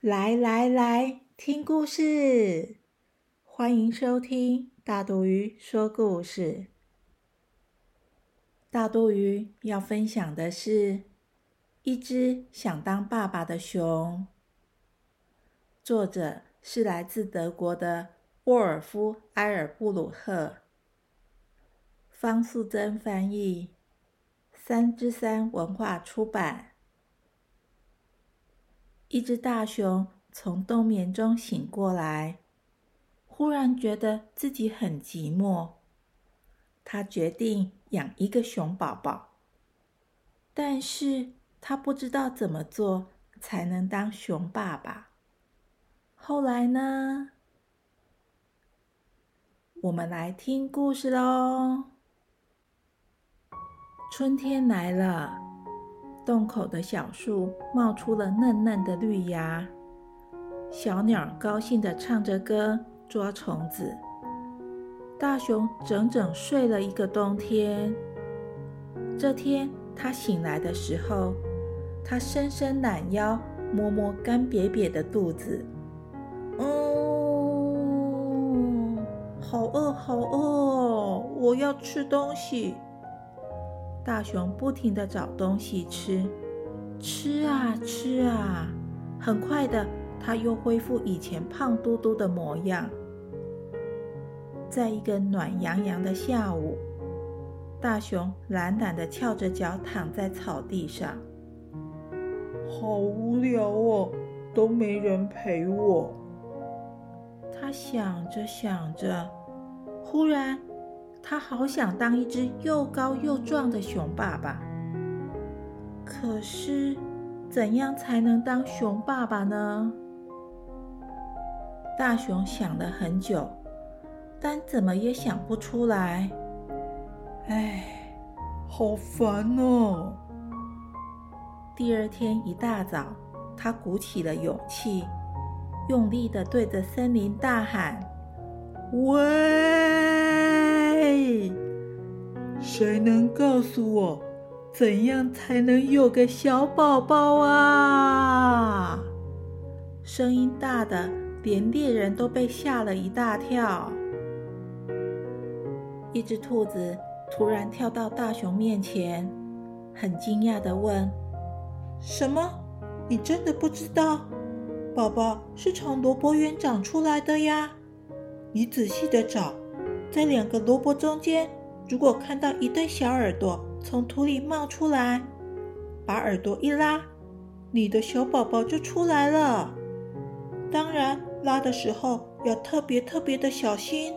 来来来，听故事！欢迎收听大肚鱼说故事。大肚鱼要分享的是一只想当爸爸的熊。作者是来自德国的沃尔夫·埃尔布鲁赫，方素珍翻译，三之三文化出版。一只大熊从冬眠中醒过来，忽然觉得自己很寂寞。他决定养一个熊宝宝，但是他不知道怎么做才能当熊爸爸。后来呢？我们来听故事喽。春天来了。洞口的小树冒出了嫩嫩的绿芽，小鸟高兴地唱着歌捉虫子。大熊整整睡了一个冬天。这天，他醒来的时候，他伸伸懒腰，摸摸干瘪瘪的肚子，嗯，好饿，好饿，我要吃东西。大熊不停地找东西吃，吃啊吃啊，很快的，它又恢复以前胖嘟嘟的模样。在一个暖洋洋的下午，大熊懒懒地翘着脚躺在草地上，好无聊哦，都没人陪我。他想着想着，忽然。他好想当一只又高又壮的熊爸爸，可是怎样才能当熊爸爸呢？大熊想了很久，但怎么也想不出来。唉，好烦哦！第二天一大早，他鼓起了勇气，用力的对着森林大喊：“喂！”谁能告诉我，怎样才能有个小宝宝啊？声音大的，连猎人都被吓了一大跳。一只兔子突然跳到大熊面前，很惊讶的问：“什么？你真的不知道？宝宝是从萝卜园长出来的呀？你仔细的找。”在两个萝卜中间，如果看到一对小耳朵从土里冒出来，把耳朵一拉，你的小宝宝就出来了。当然，拉的时候要特别特别的小心，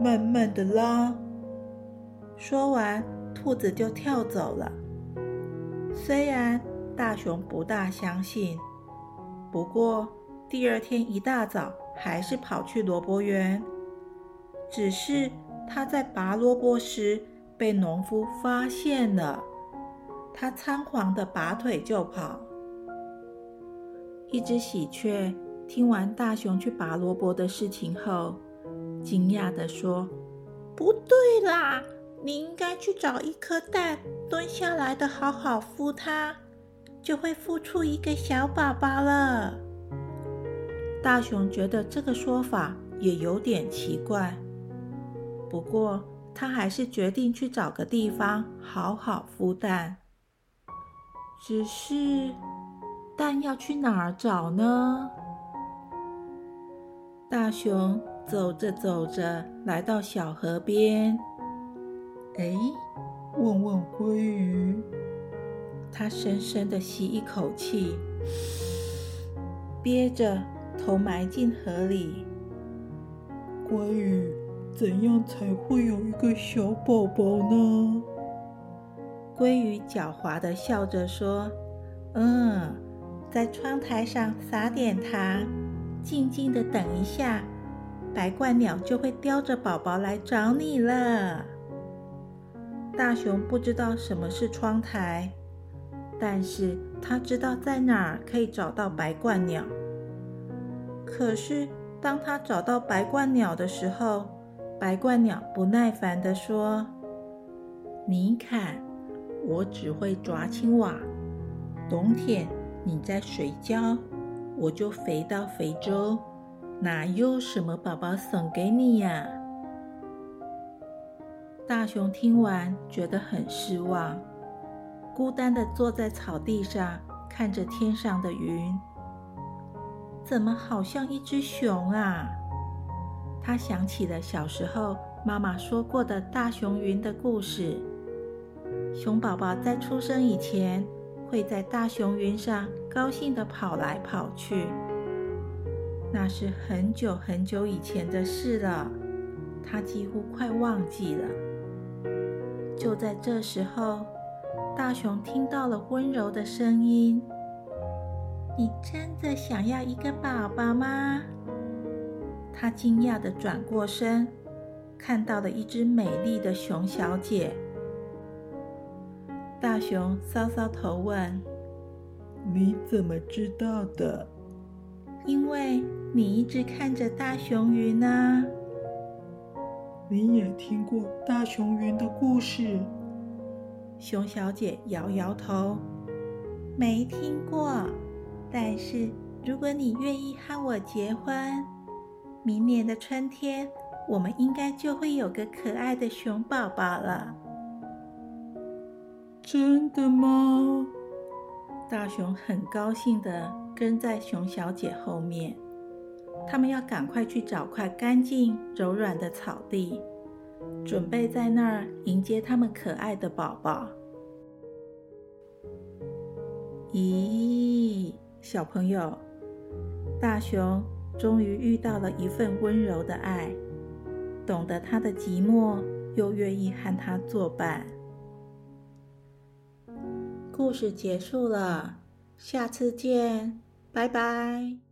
慢慢的拉。说完，兔子就跳走了。虽然大熊不大相信，不过第二天一大早还是跑去萝卜园。只是他在拔萝卜时被农夫发现了，他仓皇的拔腿就跑。一只喜鹊听完大熊去拔萝卜的事情后，惊讶的说：“不对啦，你应该去找一颗蛋，蹲下来的好好孵它，就会孵出一个小宝宝了。”大熊觉得这个说法也有点奇怪。不过，他还是决定去找个地方好好孵蛋。只是，蛋要去哪儿找呢？大熊走着走着，来到小河边。哎，问问鲑鱼。他深深的吸一口气，憋着头埋进河里。鲑鱼。怎样才会有一个小宝宝呢？鲑鱼狡猾的笑着说：“嗯，在窗台上撒点糖，静静的等一下，白鹳鸟就会叼着宝宝来找你了。大熊不知道什么是窗台，但是他知道在哪儿可以找到白鹳鸟。可是当他找到白鹳鸟的时候，白鹳鸟不耐烦地说：“你看，我只会抓青蛙。冬天你在水饺，我就飞到非洲，哪有什么宝宝送给你呀？”大熊听完，觉得很失望，孤单的坐在草地上，看着天上的云，怎么好像一只熊啊？他想起了小时候妈妈说过的大熊云的故事。熊宝宝在出生以前，会在大熊云上高兴的跑来跑去，那是很久很久以前的事了，他几乎快忘记了。就在这时候，大熊听到了温柔的声音：“你真的想要一个宝宝吗？”他惊讶地转过身，看到了一只美丽的熊小姐。大熊搔搔头问：“你怎么知道的？”“因为你一直看着大熊云啊。”你也听过大熊云的故事？熊小姐摇摇头，没听过。但是如果你愿意和我结婚，明年的春天，我们应该就会有个可爱的熊宝宝了。真的吗？大熊很高兴的跟在熊小姐后面。他们要赶快去找块干净柔软的草地，准备在那儿迎接他们可爱的宝宝。咦，小朋友，大熊终于遇到了一份温柔的爱，懂得他的寂寞，又愿意和他作伴。故事结束了，下次见，拜拜。